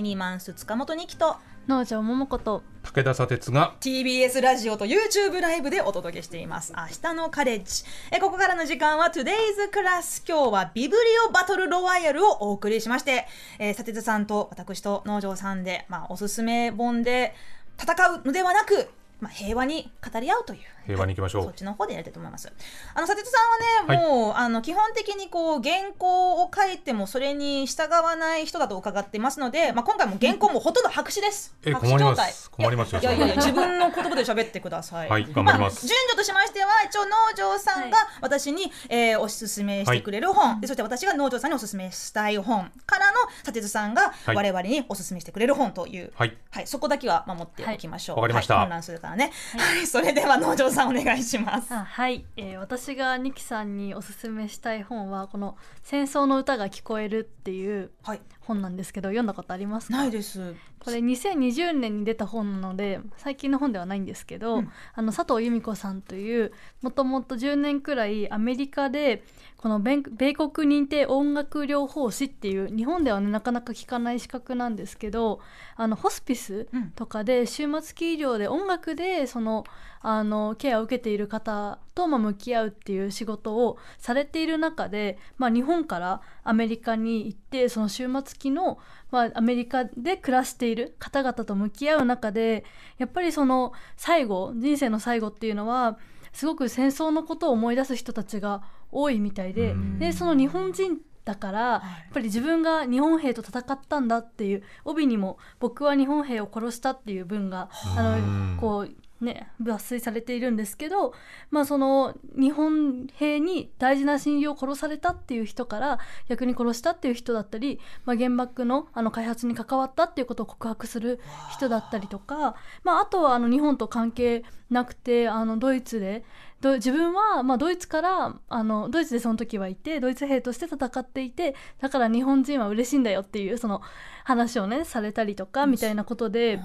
キニマンス塚本二木と農場桃子と武田砂鉄が TBS ラジオと YouTube ライブでお届けしています。明日のカレッジ。えここからの時間は Today's Class 今日はビブリオバトルロワイヤルをお送りしまして、えー、砂鉄さんと私と農場さんで、まあ、おすすめ本で戦うのではなく、まあ、平和に語り合うという平和に行きましょう。そっちの方でやりたいと思います。あの佐哲さんはね、もうあの基本的にこう原稿を書いてもそれに従わない人だと伺ってますので、まあ今回も原稿もほとんど白紙です。え白紙状態。困ります。困りますよいやいやいや自分の言葉で喋ってください。はい頑張ります。あ順序としましては一応農場さんが私に、えーおすすめしてくれる本、でそして私が農場さんにおすすめしたい本。からの佐哲さんがはい。我々におすすめしてくれる本という、はい。はい、そこだけは守っておきましょう。はい。わかりました。はい混乱するからね。はい、それでは農場さんお願いします。あはい、えー私がニキさんにおすすめしたい本はこの「戦争の歌が聞こえる」っていうはい、本なんですけど読んだことありますか？ないです。これ2020年に出た本なので最近の本ではないんですけど、うん。あの佐藤由美子さんというもともと10年くらいアメリカでこの米米国認定音楽療法士っていう日本ではねなかなか聞かない資格なんですけどあのホスピスうん。とかで終末期医療で音楽でそのあのケアを受けている方とまあ向き合うっていう仕事をされている中で、まあ、日本からアメリカに行ってその終末期の、まあ、アメリカで暮らしている方々と向き合う中でやっぱりその最後人生の最後っていうのはすごく戦争のことを思い出す人たちが多いみたいでうん。でその日本人だからやっぱり自分が日本兵と戦ったんだっていう帯にも「僕は日本兵を殺した」っていう文があうんのこうね抜粋されているんですけど、まあ、その日本兵に大事な親友を殺されたっていう人から逆に殺したっていう人だったり、まあ、原爆のあの開発に関わったっていうことを告白する人だったりとか、まあ、あとはあの日本と関係なくてあのドイツで自分はまあドイツからあのドイツでその時はいてドイツ兵として戦っていてだから日本人は嬉しいんだよっていうその話をねされたりとかみたいなことで。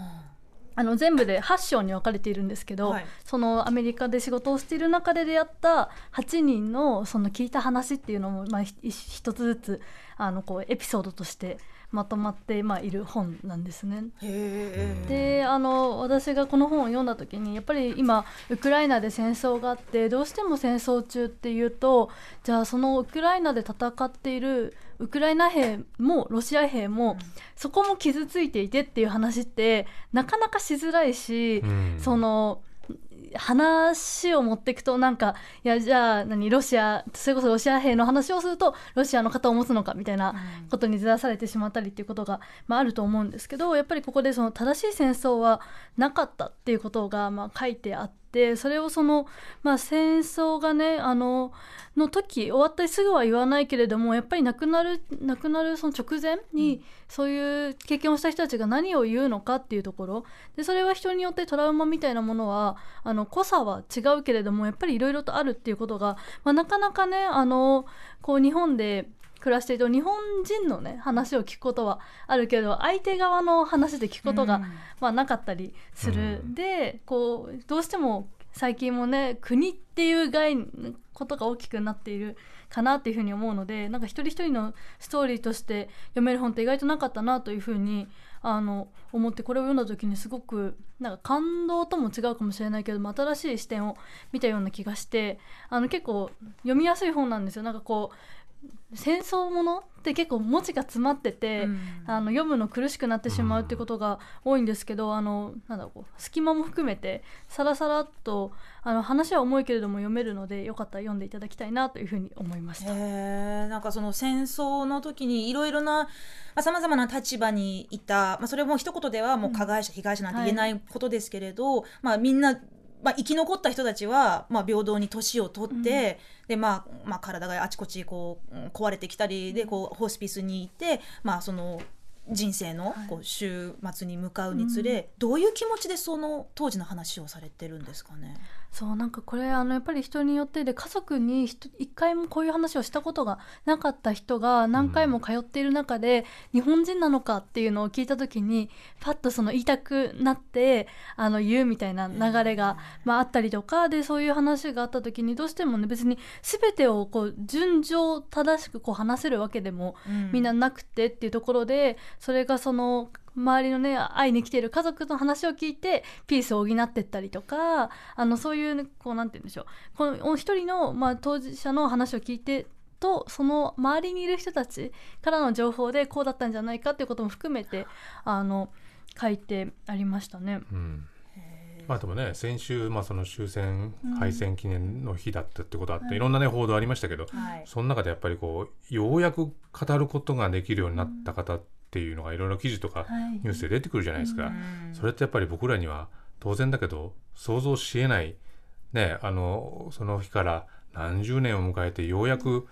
あの全部で8章に分かれているんですけど、はい。そのアメリカで仕事をしている中で出会った8人のその聞いた話っていうのも、まあ、ひ一つずつあのこうエピソードとしてまとまって、まあ、いる本なんですね。であの私がこの本を読んだ時にやっぱり今ウクライナで戦争があってどうしても戦争中っていうとじゃあそのウクライナで戦っているウクライナ兵もロシア兵も、そこも傷ついていてっていう話ってなかなかしづらいし、うん。その話を持っていくとなんかいやじゃあ何ロシアそれこそロシア兵の話をするとロシアの方を持つのかみたいなことにずらされてしまったりっていうことが、まあ、あると思うんですけどやっぱりここでその正しい戦争はなかったっていうことがまあ書いてあってそれをその、まあ、戦争がねあのの時終わったりすぐは言わないけれどもやっぱり亡くなる亡くなるその直前に、そういう経験をした人たちが何を言うのかっていうところ。でそれは人によってトラウマみたいなものはあの濃さは違うけれどもやっぱりいろいろとあるっていうことが、まあ、なかなかねあのこう日本で暮らしていると日本人のね話を聞くことはあるけど相手側の話で聞くことが、うん。まあ、なかったりする、うん。でこうどうしても最近もね国っていう概念ことが大きくなっているかなっていうふうに思うのでなんか一人一人のストーリーとして読める本って意外となかったなというふうにあの思ってこれを読んだ時にすごくなんか感動とも違うかもしれないけども新しい視点を見たような気がしてあの結構読みやすい本なんですよ。なんかこう戦争ものって結構文字が詰まってて、うん。あの読むの苦しくなってしまうってことが多いんですけど、あのなんだろう隙間も含めてさらさらっとあの話は重いけれども読めるのでよかったら読んでいただきたいなというふうに思いました。へえなんかその戦争の時にいろいろなさまざ、まな立場にいた、まあ、それも一言ではもう加害者、被害者なんて言えない。ことですけれど、まあ、みんな、まあ、生き残った人たちは、まあ、平等に年を取って、でまあまあ、体があちこちこううん壊れてきたりでこうホスピスにいて、まあ、その人生のはい。こう終末に向かうにつれ、どういう気持ちでその当時の話をされてるんですかね？そうなんかこれあのやっぱり人によってで家族に一回もこういう話をしたことがなかった人が何回も通っている中で、日本人なのかっていうのを聞いた時にパッとその言いたくなってあの言うみたいな流れが、まあ、あったりとかでそういう話があった時にどうしてもね別に全てをこう順序正しくこう話せるわけでもみんななくてっていうところでそれがその周りのね会いに来ている家族の話を聞いてピースを補ってったりとかあのそういうこうなんて言うんでしょう。この一人の、まあ、当事者の話を聞いてとその周りにいる人たちからの情報でこうだったんじゃないかっていうことも含めてあの書いてありましたね。うん。まあでもね先週、まあ、その終戦敗戦記念の日だったってことあって、うんいろんなね報道ありましたけど、はい。その中でやっぱりこうようやく語ることができるようになった方っていうのがいろいろ記事とかはい。ニュースで出てくるじゃないですか、うん。それってやっぱり僕らには当然だけど想像しえない。ねあのその日から何十年を迎えてようやく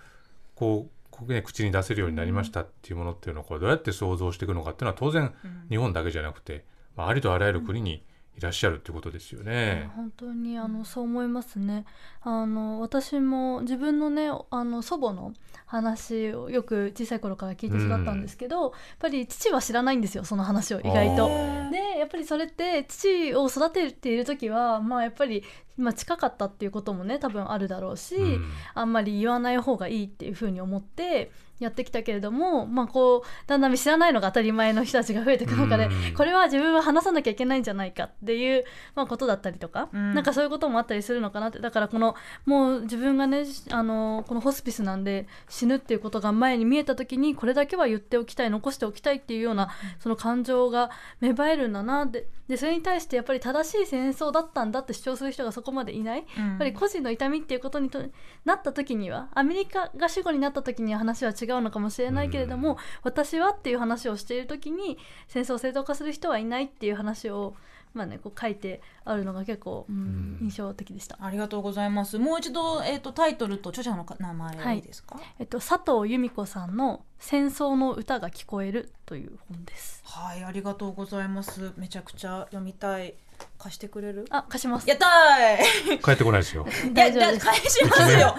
こうね、口に出せるようになりましたっていうものっていうのをこうどうやって想像していくのかっていうのは当然うん。日本だけじゃなくて、まあ、ありとあらゆる国にいらっしゃるってことですよね。本当にあのそう思いますね。あの私も自分のねあの祖母の話をよく小さい頃から聞いて育ったんですけど、やっぱり父は知らないんですよその話を意外と。でやっぱりそれって父を育てている時はまあやっぱり、まあ、近かったっていうこともね多分あるだろうし、うん。あんまり言わない方がいいっていうふうに思ってやってきたけれども、まあ、こうだんだん知らないのが当たり前の人たちが増えていく中で、うん。これは自分は話さなきゃいけないんじゃないかっていう、まあ、ことだったりとか、うん。なんかそういうこともあったりするのかなってだからこのもう自分がねあのこのホスピスなんで死ぬっていうことが前に見えた時にこれだけは言っておきたい残しておきたいっていうようなその感情が芽生えるんだなってでそれに対してやっぱり正しい戦争だったんだって主張する人がそこまでいない？うんやっぱり個人の痛みっていうことにとなった時にはアメリカが主語になった時には話は違うのかもしれないけれども、うん私はっていう話をしている時に戦争を正当化する人はいないっていう話を、まあね、こう書いてあるのが結構、うんうん印象的でした。ありがとうございます。もう一度、えっ、と、タイトルと著者のか名前はいいいですか？えっと、佐藤由美子さんの「戦争の歌が聞こえる」という本です。はい、ありがとうございます。めちゃくちゃ読みたい。貸してくれる？あ貸します。やったーい。帰ってこないですよ。いや、返しますよ。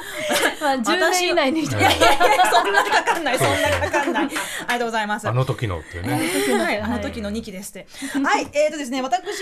まあ、10年以内にいやいやいや、そんなかかんない、そんなかかんない。ありがとうございます。あの時のってね。はい、あの時の2期ですって。はい、えーとですね、私の方か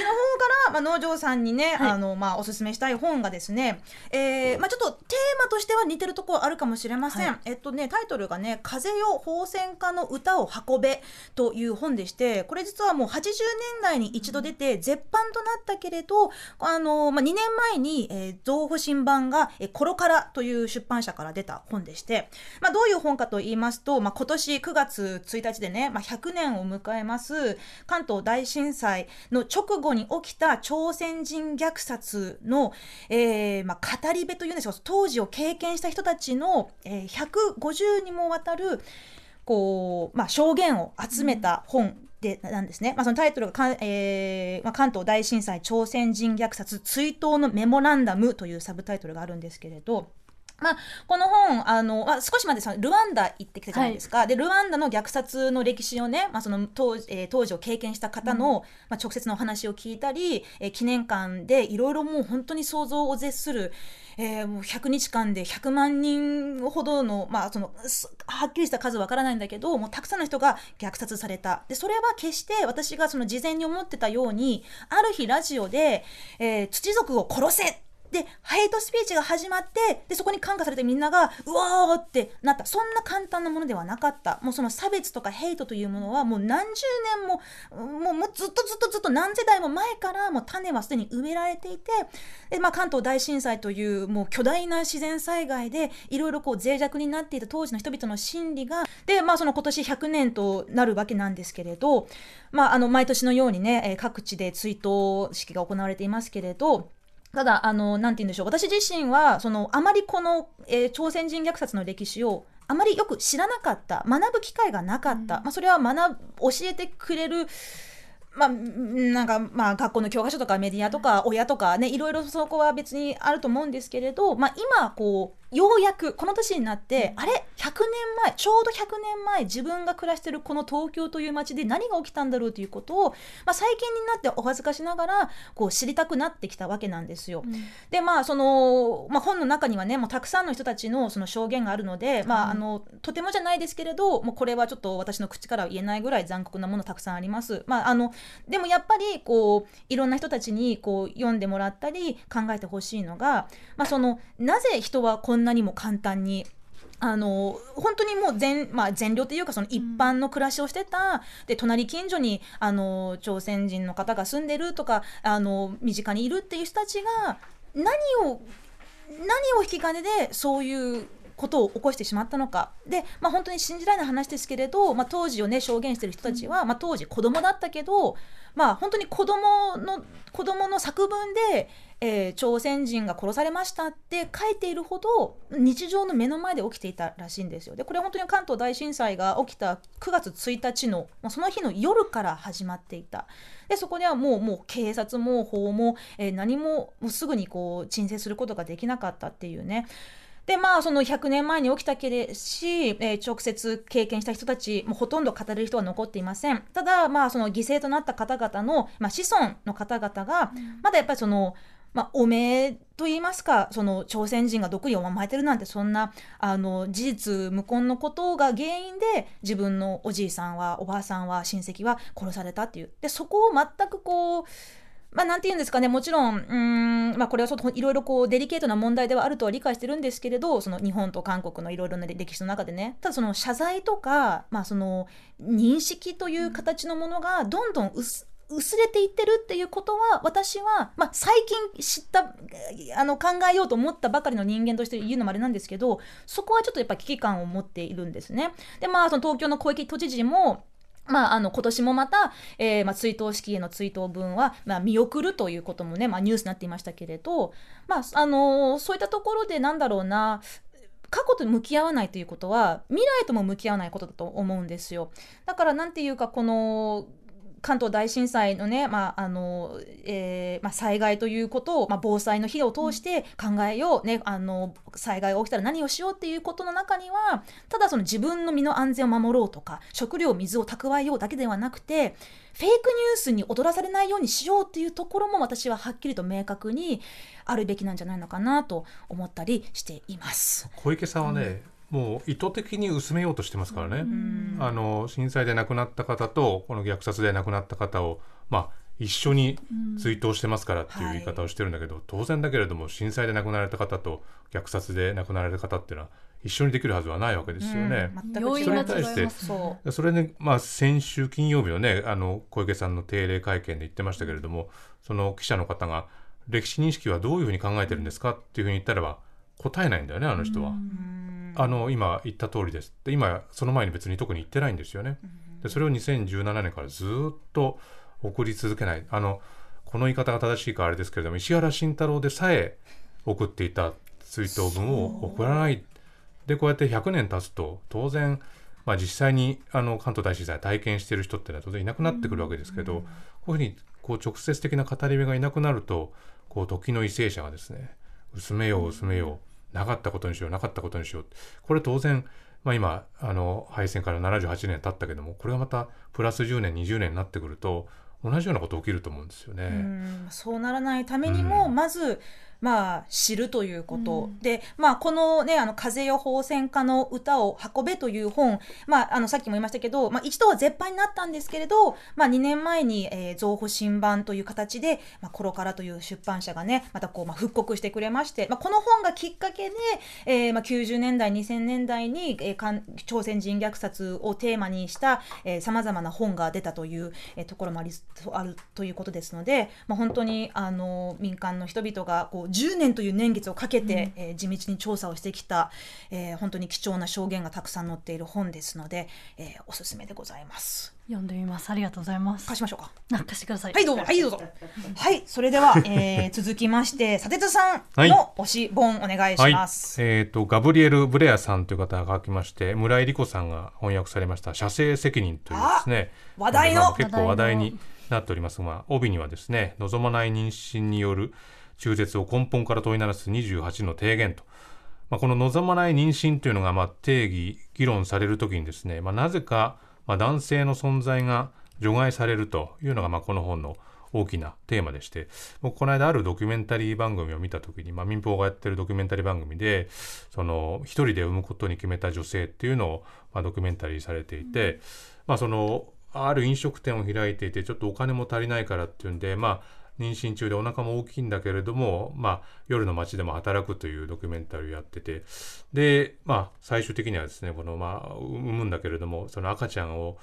ら、まあ、農場さんにね、はいあの、まあ、おすすめしたい本がですね。えーまあ、ちょっとテーマとしては似てるところあるかもしれません。はいえっとね、タイトルがね、風よ放線家の歌を運べという本でして、これ実はもう80年代に一度出て絶版となったけれど、あの、まあ、2年前に、えー、増補新版が、えーコロカラという出版社から出た本でして、まあ、どういう本かと言いますと、まあ、今年9月1日でね、まあ、100年を迎えます関東大震災の直後に起きた朝鮮人虐殺の、えーまあ、語り部というんですよ当時を経験した人たちの、えー150にもわたるこう、まあ、証言を集めた本で、なんですね、まあ、そのタイトルがえーまあ、関東大震災朝鮮人虐殺追悼のメモランダムというサブタイトルがあるんですけれど。まあ、この本あの、まあ、少しまでそのルワンダ行ってきたじゃないですか、でルワンダの虐殺の歴史をね、まあ、その当時えー当時を経験した方の、まあ、直接のお話を聞いたり、えー記念館でいろいろもう本当に想像を絶する、えーもう100日間で100万人ほどの,、まあ、そのはっきりした数わからないんだけどもうたくさんの人が虐殺された。でそれは決して私がその事前に思ってたようにある日ラジオで、えー土族を殺せでヘイトスピーチが始まってでそこに感化されてみんながうわーってなったそんな簡単なものではなかったもうその差別とかヘイトというものはもう何十年ももうずっとずっとずっと何世代も前からもう種はすでに植えられていてで、まあ、関東大震災というもう巨大な自然災害でいろいろこう脆弱になっていた当時の人々の心理がで、まあ、その今年100年となるわけなんですけれど、まあ、あの毎年のようにね各地で追悼式が行われていますけれど。ただ、あの、なんて言うんでしょう。私自身は、その、あまりこの、えー朝鮮人虐殺の歴史を、あまりよく知らなかった。学ぶ機会がなかった。まあ、それは学ぶ、教えてくれる、まあ、んなんか、まあ、学校の教科書とかメディアとか、親とかね、いろいろそこは別にあると思うんですけれど、まあ、今、こう、ようやく、この年になって、あれ ?100 年前、ちょうど100年前、自分が暮らしてるこの東京という街で何が起きたんだろうということを、まあ、最近になってお恥ずかしながら、こう、知りたくなってきたわけなんですよ。でまあその、まあ、本の中にはねもうたくさんの人たちのその証言があるので、まあ、あのとてもじゃないですけれどもうこれはちょっと私の口からは言えないぐらい残酷なものたくさんあります。まあ、あのでもやっぱりこういろんな人たちにこう読んでもらったり考えてほしいのが、まあ、そのなぜ人はこんなにも簡単にあの本当にもう全,、まあ、全量というかその一般の暮らしをしてた、で隣近所にあの朝鮮人の方が住んでるとかあの身近にいるっていう人たちが何を何を引き金でそういうことを起こしてしまったのかで、まあ、本当に信じられない話ですけれど、まあ、当時をね証言してる人たちは、まあ、当時子供だったけど、まあ、本当に子供の子供の作文で、えー朝鮮人が殺されましたって書いているほど日常の目の前で起きていたらしいんですよ。でこれは本当に関東大震災が起きた9月1日の、まあ、その日の夜から始まっていた。でそこではもうもう警察も法も、えー何ももうすぐにこう鎮静することができなかったっていうね。でまあその100年前に起きたけれし、えー直接経験した人たちもうほとんど語れる人は残っていません。ただまあその犠牲となった方々の、まあ、子孫の方々がまだやっぱりその、まあ、おめえと言いますかその朝鮮人が毒に甘えてるなんてそんなあの事実無根のことが原因で自分のおじいさんはおばあさんは親戚は殺されたっていう。でそこを全くこうまあ、なんて言うんですかね、もちろん、うーん、まあ、これはちょっといろいろこう、デリケートな問題ではあるとは理解してるんですけれど、その日本と韓国のいろいろな歴史の中でね、ただその謝罪とか、まあ、その認識という形のものがどんどん薄薄れていってるっていうことは私は、まあ、最近知ったあの考えようと思ったばかりの人間として言うのもあれなんですけどそこはちょっとやっぱ危機感を持っているんですね。でまあその東京の小池都知事もまあ、あの今年もまた、えーまあ、追悼式への追悼文は、まあ、見送るということもね、まあ、ニュースになっていましたけれど、まああのーそういったところでなんだろうな過去と向き合わないということは未来とも向き合わないことだと思うんですよ。だから何て言うかこの関東大震災のね、まああのえーまあ、災害ということを、まあ、防災の日を通して考えよう、ね、あの災害が起きたら何をしようっていうことの中にはただその自分の身の安全を守ろうとか食料水を蓄えようだけではなくてフェイクニュースに踊らされないようにしようっていうところも私ははっきりと明確にあるべきなんじゃないのかなと思ったりしています。小池さんはね、もう意図的に薄めようとしてますからね、うん。あの震災で亡くなった方とこの虐殺で亡くなった方を、まあ、一緒に追悼してますからっていう言い方をしてるんだけど、当然だけれども震災で亡くなられた方と虐殺で亡くなられた方っていうのは一緒にできるはずはないわけですよね。うん。それに対してそそれで、まあ、先週金曜日のねあの小池さんの定例会見で言ってましたけれどもその記者の方が「歴史認識はどういうふうに考えてるんですか?」っていうふうに言ったらば答えないんだよねあの人は。ううんあの今言った通りです。で今その前に別に特に言ってないんですよね。でそれを2017年からずっと送り続けない。あのこの言い方が正しいかあれですけれども石原慎太郎でさえ送っていた追悼文を送らない。でこうやって100年経つと当然、まあ、実際にあの関東大震災を体験している人ってのは当然いなくなってくるわけですけど、こういうふうにこう直接的な語り部がいなくなるとこう時の為政者がですね薄めよう薄めようなかったことにしようなかったことにしようこれ当然、まあ、今あの敗戦から78年経ったけどもこれがまたプラス10年20年になってくると同じようなこと起きると思うんですよね。うんそうならないためにも、うんまず、まあ、知るということ、うん。で、まあ、このね「あの風予報専科の歌を運べ」という本、まあ、あのさっきも言いましたけど、まあ、一度は絶版になったんですけれど、まあ、2年前に、えー、増補新版という形で「まあ、コロカラ」という出版社がねまたこう、まあ、復刻してくれまして、まあ、この本がきっかけで、えーまあ、90年代2000年代に、えー朝鮮人虐殺をテーマにしたさまざまな本が出たという、えーところもありあるということですので、まあ、本当にあの民間の人々がこう10年という年月をかけて、えー地道に調査をしてきた、えー本当に貴重な証言がたくさん載っている本ですので、えーおすすめでございます。読んでみますありがとうございます貸しましょうか。あ貸してくださいはいどうぞはいどうぞ。はいそれでは、えー 続きまして佐哲さんはいの推し本お願いします。はい、えー、とガブリエル・ブレアさんという方が書きまして村井理子さんが翻訳されました「写生責任」というですね話題のまあ結構話題になっておりますが帯にはですね望まない妊娠による中絶を根本から問い鳴らす28の提言と、まあ、この望まない妊娠というのがまあ定義議論されるときにですね、まあ、なぜかまあ男性の存在が除外されるというのがまあこの本の大きなテーマでして僕この間あるドキュメンタリー番組を見た時に、まあ、民放がやってるドキュメンタリー番組でその一人で産むことに決めた女性っていうのを、まあ、ドキュメンタリーされていて、まあそのある飲食店を開いていてちょっとお金も足りないからっていうんでまあ妊娠中でお腹も大きいんだけれども、まあ、夜の街でも働くというドキュメンタリーをやってて。で、まあ、最終的にはですねこの、まあ、産むんだけれどもその赤ちゃんを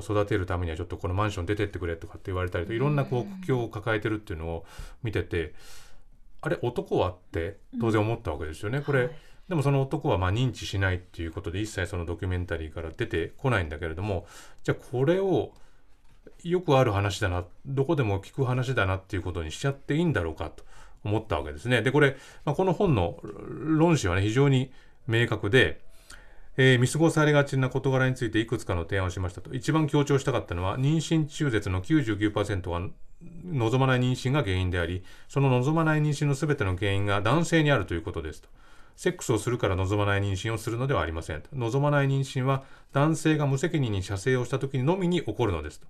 育てるためにはちょっとこのマンション出てってくれとかって言われたりといろんなこう苦境を抱えてるっていうのを見ててあれ男はって当然思ったわけですよね。これ、でもその男はまあ認知しないっていうことで一切そのドキュメンタリーから出てこないんだけれどもじゃあこれをよくある話だなどこでも聞く話だなっていうことにしちゃっていいんだろうかと思ったわけですね。でこれ、まあ、この本の論旨はね非常に明確で、えー、見過ごされがちな事柄についていくつかの提案をしましたと一番強調したかったのは妊娠中絶の99%は望まない妊娠が原因でありその望まない妊娠の全ての原因が男性にあるということですと。セックスをするから望まない妊娠をするのではありませんと。望まない妊娠は男性が無責任に射精をした時にのみに起こるのですと。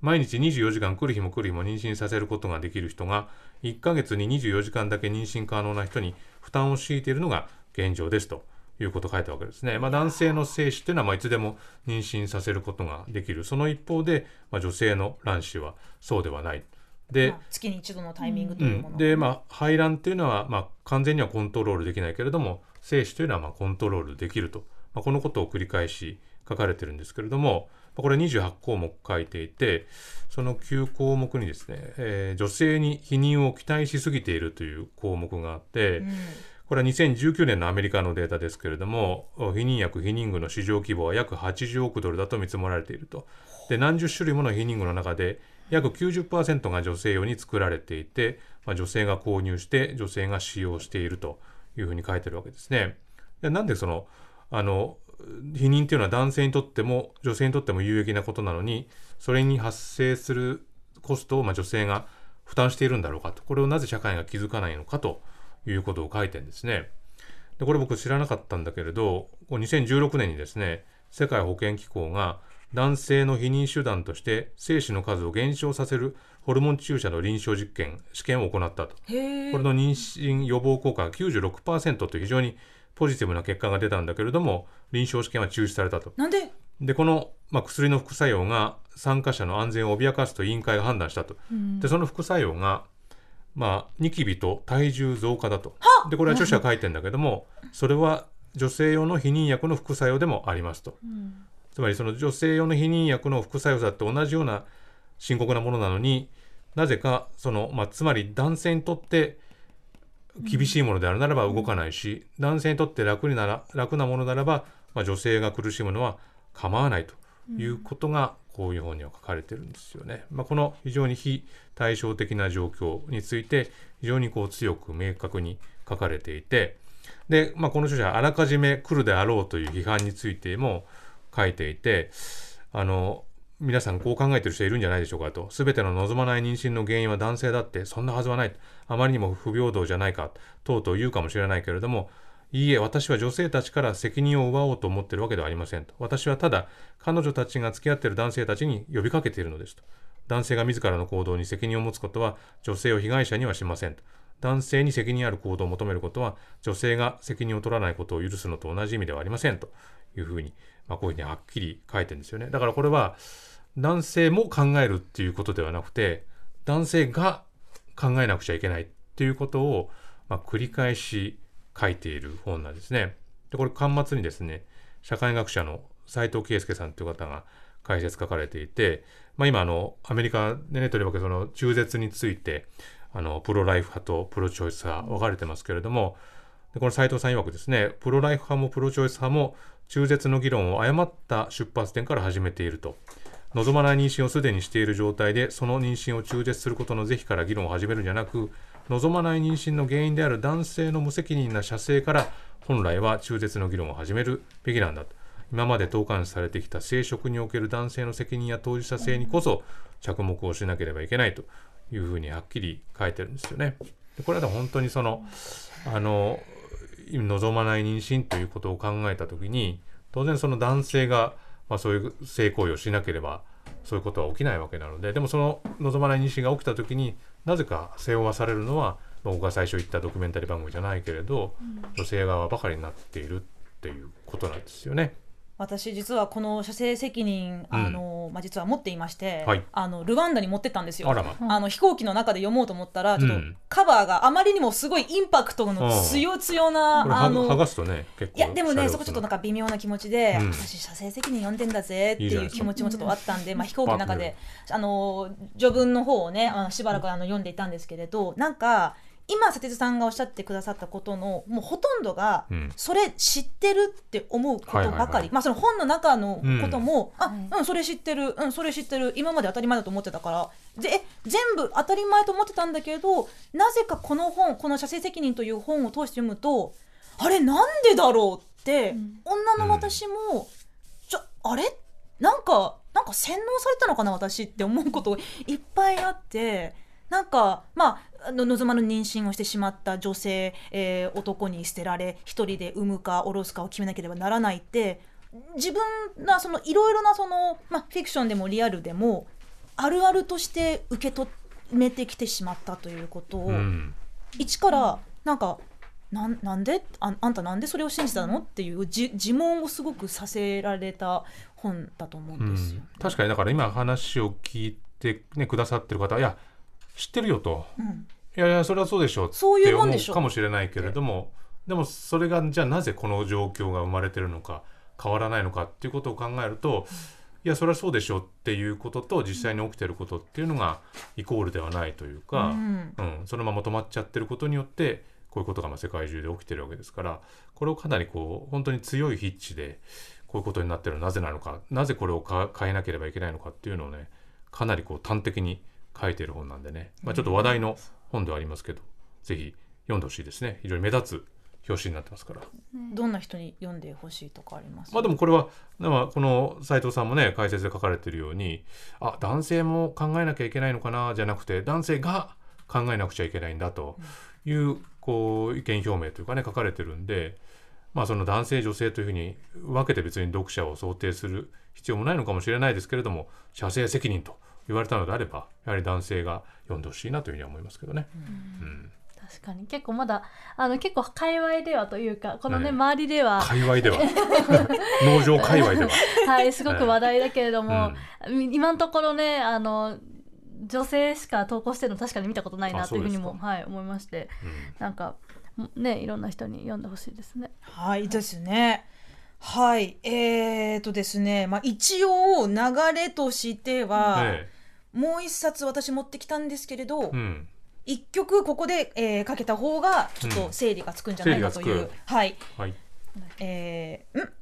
毎日24時間来る日も来る日も妊娠させることができる人が1ヶ月に24時間だけ妊娠可能な人に負担を強いているのが現状ですということを書いたわけですね。まあ、男性の精子というのはまあいつでも妊娠させることができる。その一方で、まあ、女性の卵子はそうではない。で、まあ、月に一度のタイミングというもの、うん、で、まあ、排卵っていうのは、まあ、完全にはコントロールできないけれども精子というのはまあコントロールできると、まあ、このことを繰り返し書かれてるんですけれども、これ28項目書いていて、その9項目にですね、えー、女性に否認を期待しすぎているという項目があって、うん、これは2019年のアメリカのデータですけれども、避妊薬、避妊具の市場規模は約80億ドルだと見積もられていると。で、何十種類もの避妊具の中で、約90%が女性用に作られていて、まあ、女性が購入して女性が使用しているというふうに書いてるわけですね。でなんでそのあの避妊っていうのは男性にとっても女性にとっても有益なことなのにそれに発生するコストをま女性が負担しているんだろうかと。これをなぜ社会が気づかないのかということを書いてんですね。でこれ僕知らなかったんだけれど2016年にですね世界保健機構が男性の避妊手段として精子の数を減少させるホルモン注射の臨床実験試験を行ったと。これの妊娠予防効果が96%という非常にポジティブな結果が出たんだけれども臨床試験は中止されたと。なんで？でこの、まあ、薬の副作用が参加者の安全を脅かすと委員会が判断したと。でその副作用がまあ、ニキビと体重増加だと。でこれは著者が書いてんだけどもそれは女性用の避妊薬の副作用でもありますと。うん、つまりその女性用の避妊薬の副作用だって同じような深刻なものなのになぜかその、まあ、つまり男性にとって厳しいものであるならば動かないし、男性にとって楽になら楽なものならば、まあ、女性が苦しむのは構わないということが、こういう本には書かれてるんですよね。まあ、この非常に非対照的な状況について非常にこう強く明確に書かれていてで、まあ、この著者はあらかじめ来るであろうという批判についても書いていてあの皆さんこう考えてる人いるんじゃないでしょうかと。すべての望まない妊娠の原因は男性だって、そんなはずはない。あまりにも不平等じゃないか。とうとう言うかもしれないけれども、いいえ、私は女性たちから責任を奪おうと思っているわけではありませんと。私はただ、彼女たちが付き合っている男性たちに呼びかけているのですと。男性が自らの行動に責任を持つことは、女性を被害者にはしませんと。男性に責任ある行動を求めることは、女性が責任を取らないことを許すのと同じ意味ではありませんというふうに、まあ、こういうふうにはっきり書いてるんですよね。だからこれは、男性も考えるっていうことではなくて男性が考えなくちゃいけないっていうことを、まあ、繰り返し書いている本なんですね。でこれ巻末にですね社会学者の斉藤圭介さんという方が解説書かれていて、まあ、今あのアメリカでねとりわけその中絶についてあのプロライフ派とプロチョイス派分かれてますけれどもでこの斉藤さん曰くですねプロライフ派もプロチョイス派も中絶の議論を誤った出発点から始めていると。望まない妊娠をすでにしている状態でその妊娠を中絶することの是非から議論を始めるんじゃなく望まない妊娠の原因である男性の無責任な射精から本来は中絶の議論を始めるべきなんだと今まで投函されてきた生殖における男性の責任や当事者性にこそ着目をしなければいけないというふうにはっきり書いてるんですよね。でこれは本当にそのあの望まない妊娠ということを考えた時に当然その男性がまあ、そういう性行為をしなければそういうことは起きないわけなのででもその望まない妊娠が起きた時になぜか背負わされるのは僕が最初言ったドキュメンタリー番組じゃないけれど、うん、女性側ばかりになっているっていうことなんですよね。私実はこの射精責任、あのまあ、実は持っていまして、はい。あのルワンダに持ってったんですよ。あの飛行機の中で読もうと思ったらちょっとうんカバーがあまりにもすごいインパクトの強強な、これはあの剥がすとね結構いやでもねそこちょっとなんか微妙な気持ちで、うん。私射精責任読んでんだぜっていう気持ちもちょっとあったんで、まあ、飛行機の中であの序文の方をねあのしばらくあの読んでいたんですけれどなんか今佐哲さんがおっしゃってくださったことのもうほとんどが、うん。それ知ってるって思うことばかり、まあその本の中のことも、うん。あうんそれ知ってるうんそれ知ってる今まで当たり前だと思ってたから。でえ全部当たり前と思ってたんだけどなぜかこの本この「射精責任」という本を通して読むとあれなんでだろうって、うん。女の私も、ちょあれ？なんかなんか洗脳されたのかな私って思うこといっぱいあってなんかまあ望まぬ妊娠をしてしまった女性、えー男に捨てられ一人で産むか下ろすかを決めなければならないって自分がそのいろいろなその、まあ、フィクションでもリアルでもあるあるとして受け止めてきてしまったということを、うん。一からなんかなんなんで？ああんたなんでそれを信じたの？っていうじ自問をすごくさせられた本だと思うんですよ。確かにだから今話を聞いて、ね、くださってる方はいや知ってるよと。うん。いやいやそれはそうでしょうそういうもんでしょ。って思うかもしれないけれどもでもそれがじゃあなぜこの状況が生まれてるのか変わらないのかっていうことを考えると、いやそれはそうでしょうっていうことと実際に起きてることっていうのがイコールではないというか、うん。うん、そのまま止まっちゃってることによってこういうことがまあ世界中で起きてるわけですからこれをかなりこう本当に強い筆致でこういうことになってるのはなぜなのかなぜこれをか変えなければいけないのかっていうのをねかなりこう端的に書いてる本なんでね、まあ、ちょっと話題の本ではありますけど、ぜひ読んでほしいですね。非常に目立つ表紙になってますから。どんな人に読んでほしいとかあります？まあでもこれは、まあ、この斉藤さんもね解説で書かれてるようにあ男性も考えなきゃいけないのかな？じゃなくて男性が考えなくちゃいけないんだというこう意見表明というかね書かれてるんで、まあ、その男性女性というふうに分けて別に読者を想定する必要もないのかもしれないですけれども射精責任と言われたのであればやはり男性が読んでほしいなというふうには思いますけどね。うん。確かに。結構まだあの結構界隈ではというかこのねね周りでは。界隈では。農場界隈では、はいすごく話題だけれども、今のところねあの女性しか投稿してるの確かに見たことないなあというふうにもはい思いまして。うん。なんかねいろんな人に読んでほしいですね。はいですね。はい。えーとですね、まあ、一応流れとしては、えもう一冊私持ってきたんですけれど、えうん。一曲ここで、えーかけた方がちょっと整理がつくんじゃないかという、整理がつはい。はい。えー、ん。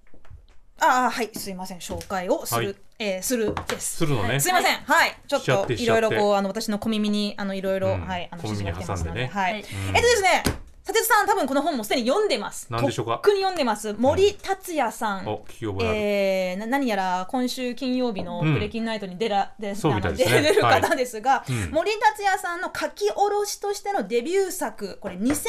ああはい。すいません。紹介をする、はい。えーするです。するのね、すいません、はい、ちょっといろいろこうあの私の小耳にあのいろいろうん。はい。あの指示が来てますので、ねはい。はいえっとですね、佐哲さん多分この本もすでに読んでます。何でしょうか？とっくに読んでます。森達也さん。お聞き覚えある、えー、な何やら今週金曜日のうん。プレキンナイトに出ら、うみたいで出れるはい。方ですが、うん。森達也さんの書き下ろしとしてのデビュー作これ2000年に、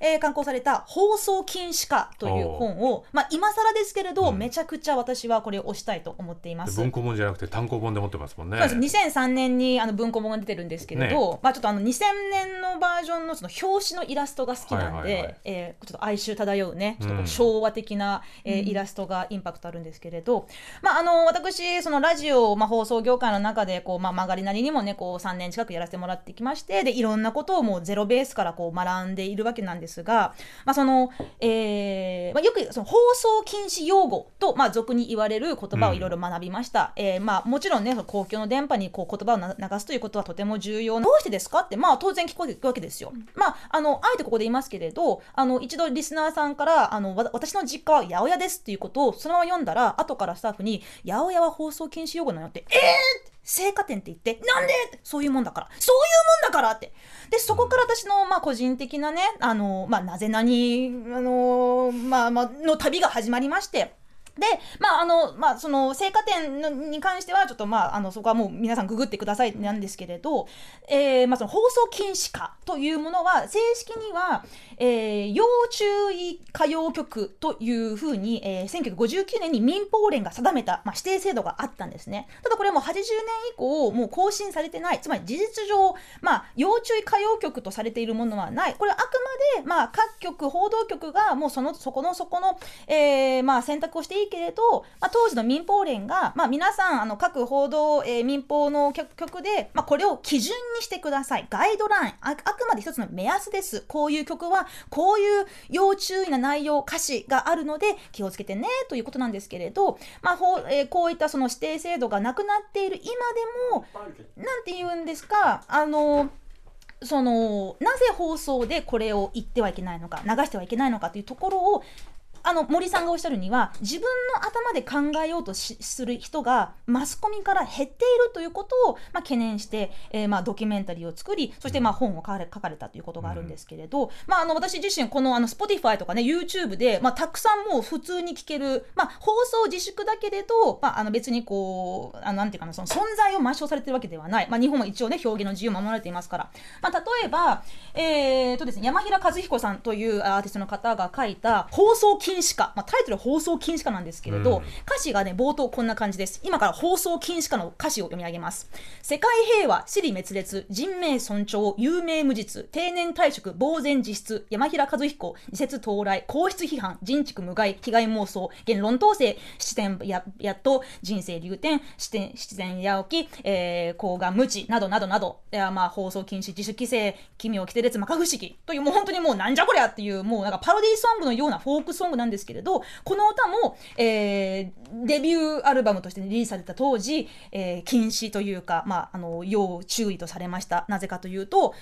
えー刊行された「放送禁止化」という本を、まあ、今更ですけれど、うん。めちゃくちゃ私はこれを推したいと思っています。文庫本じゃなくて単行本で持ってますもんね。そうです。2003年にあの文庫本が出てるんですけれど、まあ、ちょっとあの2000年のバージョンのその表紙のイラストが好きなんで、はいはいはい。えーちょっと哀愁漂うねちょっと昭和的な、えーイラストがインパクトあるんですけれど、まあ、あの私そのラジオ、まあ、放送業界の中でこう、まあ、曲がりなりにもねこう3年近くやらせてもらってきましてでいろんなことをもうゼロベースからこう学んでいるわけなんですが、まあそのえーまあ、よくその放送禁止用語と、まあ、俗に言われる言葉をいろいろ学びました、えーまあ、もちろんねその公共の電波にこう言葉をな流すということはとても重要。どうしてですかって、まあ、当然聞こえるわけですよ、まあ、あのあえてここで言いますけれどあの一度リスナーさんからあの私の実家は八百屋ですっていうことをそのまま読んだら後からスタッフに「八百屋は放送禁止用語なの?」って「えー!」成果点って言って「なんで?」ってそういうもんだからそういうもんだからってでそこから私の、まあ、個人的なねあの、まあ、なぜなにあの、まあまあ、の旅が始まりまして。で、まあ、あの、まあ、その、青果店に関しては、ちょっと、まあ、あの、そこはもう皆さんググってくださいなんですけれど、えー、まあ、その、放送禁止化というものは、正式には、えー、要注意歌謡曲というふうに、えー、1959年に民放連が定めた、まあ、指定制度があったんですね。ただこれも80年以降、もう更新されてない、つまり事実上、まあ、要注意歌謡曲とされているものはない。これはあくまで、まあ、各局、報道局が、もうその、そこの、そこの、えー、まあ、選択をしていいいけれど、まあ、当時の民放連が、まあ、皆さんあの各報道、えー民放の曲曲で、まあ、これを基準にしてください。ガイドライン。ああくまで一つの目安です。こういう曲はこういう要注意な内容歌詞があるので気をつけてねということなんですけれど、まあほうえーこういったその指定制度がなくなっている今でもなんて言うんですかあのそのなぜ放送でこれを言ってはいけないのか流してはいけないのかというところをあの森さんがおっしゃるには自分の頭で考えようとしする人がマスコミから減っているということを、まあ、懸念して、えーまあ、ドキュメンタリーを作りそしてまあ本を書かれ書かれたということがあるんですけれど、まあ、あの私自身このあの Spotify とかね YouTube で、まあ、たくさんもう普通に聞ける、まあ、放送自粛だけれど、まあ、あの別にこうあのなんていうかなその存在を抹消されてるわけではない、まあ、日本は一応ね表現の自由守られていますから、まあ、例えば、えーとですね、山平和彦さんというアーティストの方が書いた放送禁止歌、まあ、タイトルは放送禁止歌なんですけれど、うん。歌詞がね冒頭こんな感じです。今から放送禁止歌の歌詞を読み上げます。世界平和私利滅裂人命尊重有名無実定年退職呆然自失山平和彦自説到来皇室批判人畜無害被害妄想言論統制七点ややっと人生流転七点七点や起き、えー、抗が無知などなどなど。いやまあ放送禁止自主規制奇妙奇天列摩訶不思議。というもう本当にもうなんじゃこりゃっていうもうなんかパロディーソングのようなフォークソングなんですけれどこの歌も、えーデビューアルバムとしてリリースされた当時、えー禁止というか、まあ、あの要注意とされました。なぜかというと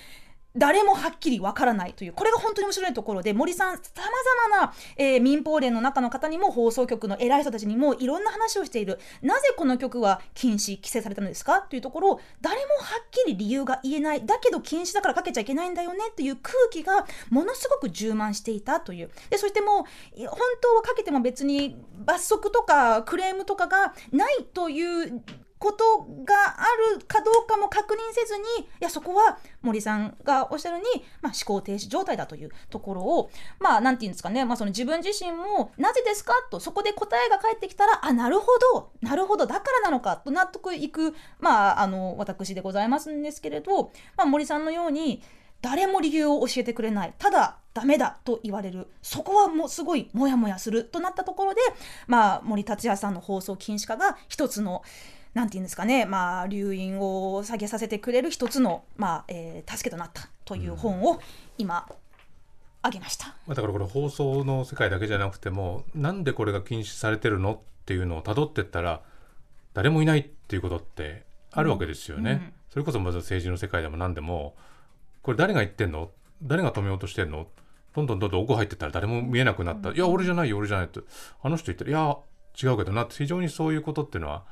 誰もはっきりわからないというこれが本当に面白いところで森さんさまざまな、えー民放連の中の方にも放送局の偉い人たちにもいろんな話をしている。なぜこの曲は禁止規制されたのですか？というところを誰もはっきり理由が言えない。だけど禁止だからかけちゃいけないんだよねっていう空気がものすごく充満していたという。でそしてもう本当はかけても別に罰則とかクレームとかがないということがあるかどうかも確認せずにいやそこは森さんがおっしゃるに、まあ、思考停止状態だというところをまあなんていうんですかね、まあ、その自分自身もなぜですか？とそこで答えが返ってきたらあなるほどなるほどだからなのかと納得いく、まあ、あの私でございますんですけれど、まあ、森さんのように誰も理由を教えてくれない。ただダメだと言われる。そこはもうすごいモヤモヤするとなったところで、まあ、森達也さんの放送禁止化が一つのなんて言うんですかね、まあ、留飲を下げさせてくれる一つの、まあえー助けとなったという本を今、あげました。まあだからこれ放送の世界だけじゃなくてもなんでこれが禁止されてるのっていうのをたどってったら誰もいないっていうことってあるわけですよね。うんうんそれこそまず政治の世界でも何でもこれ誰が言ってんの？誰が止めようとしてんの？どんどんどんどん奥入ってったら誰も見えなくなった、いや俺じゃないよ俺じゃないとあの人言ってる。いや違うけどなって。非常にそういうことっていうのは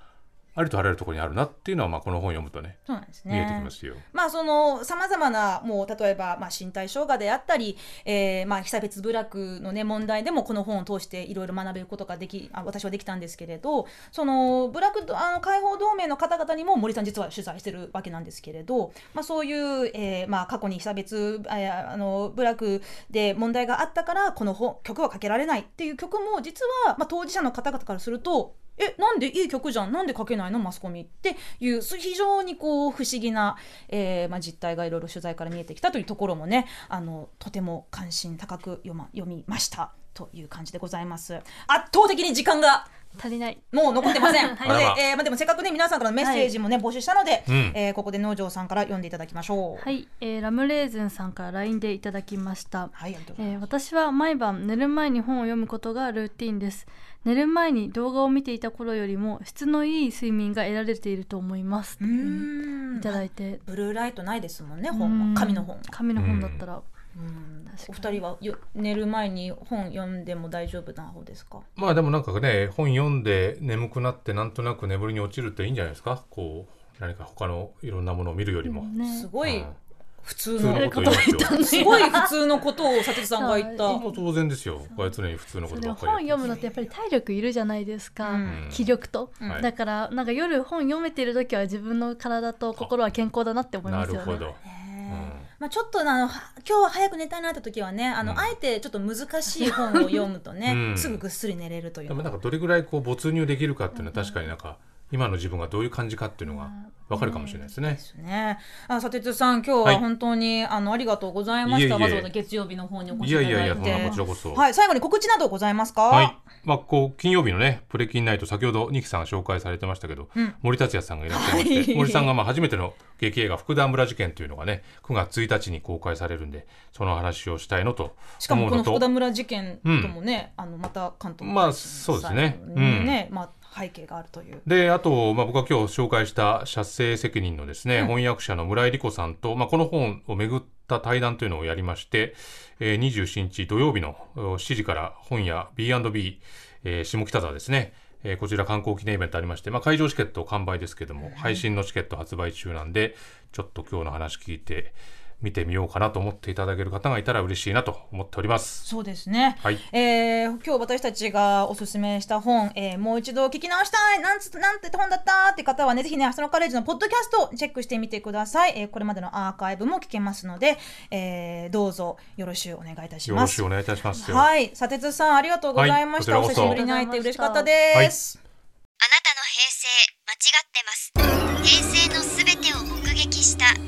ありとあらゆるところにあるなっていうのはまあこの本読むとねそうなんですね。見えてきますよ。まあそのさまざまなもう例えばまあ身体障害であったり、えー、まあ被差別部落のね問題でもこの本を通していろいろ学べることができあ私はできたんですけれどその部落あの解放同盟の方々にも森さん実は取材してるわけなんですけれど、まあ、そういう、えーまあ、過去に被差別ああの部落で問題があったからこの本曲はかけられないっていう曲も実は、まあ、当事者の方々からするとえなんでいい曲じゃん？なんで書けないの？マスコミっていう非常にこう不思議な、えーまあ、実態がいろいろ取材から見えてきたというところもねあのとても関心高く読,、ま、読みました。という感じでございます。圧倒的に時間が足りない。もう残ってません、はい。のでえーまあ、でもせっかくね皆さんからのメッセージもね、募集したので、うんえーここで農場さんから読んでいただきましょう。はい、えーラムレーズンさんから LINE でいただきました。はい、えー私は毎晩寝る前に本を読むことがルーティンです寝る前に動画を見ていた頃よりも質のいい睡眠が得られていると思います。うーん。いただいて。ブルーライトないですもんねう本紙の本は。紙の本だったら。お二人はよ寝る前に本読んでも大丈夫な方ですか？まあでもなんかね本読んで眠くなってなんとなく眠りに落ちるっていいんじゃないですか？こう何か他のいろんなものを見るよりも。ね。すごいうん普通ののこと言いますごい普通のことを佐藤さんが言った。当然ですよ。これは常に普通のことばっかりやって読むのってやっぱり体力いるじゃないですか、うん。気力と、だからなんか夜本読めてる時は自分の体と心は健康だなって思いますよね。なるほど。まあ、ちょっとあのは今日は早く寝たいなって時はねあの、うん。あえてちょっと難しい本を読むとね、うん。すぐぐっすり寝れるという。でものがなんかどれぐらいこう没入できるかっていうのは確かになんか今の自分がどういう感じかっていうのがわかるかもしれないですね。ですね。あ、さてつさん、今日ははい本当に、あのありがとうございました。わざわざ月曜日の方にお越しいいただいて。やいやいや、そんなこちらこそ。はい、最後に告知などございますか？はい。まあ、こう、金曜日のね、プレキンナイト、先ほど、ニキさんが紹介されてましたけど、うん森達也さんがいらっしゃいまして、はい森さんがまあ初めての劇映画、福田村事件というのがね、9月1日に公開されるんで、その話をしたいのとしかもこの福田村事件ともね、あのまた関東まあそうですねうんね、まあ背景があるという。であと、まあ、僕が今日紹介した写生責任のですね、うん翻訳者の村井理子さんと、まあ、この本をめぐった対談というのをやりまして、えー、27日土曜日のお7時から本屋 B&B、えー下北沢ですね、えーこちら観光記念イベントありまして、まあ、会場チケット完売ですけども、配信のチケット発売中なんでちょっと今日の話聞いて見てみようかなと思っていただける方がいたら嬉しいなと思っております。そうですね。はい。えー今日私たちがおすすめした本、えーもう一度聞き直したいなんつなんて本だったって方はねぜひねアストロカレッジのポッドキャストをチェックしてみてください、えーこれまでのアーカイブも聞けますので、えーどうぞよろしくお願いいたします。よろしくお願いいたしますよ。はい。砂鉄さんありがとうございました、はいお久しぶりに会えて嬉しかったです、あなたの平成間違ってます。平成のすべてを目撃したと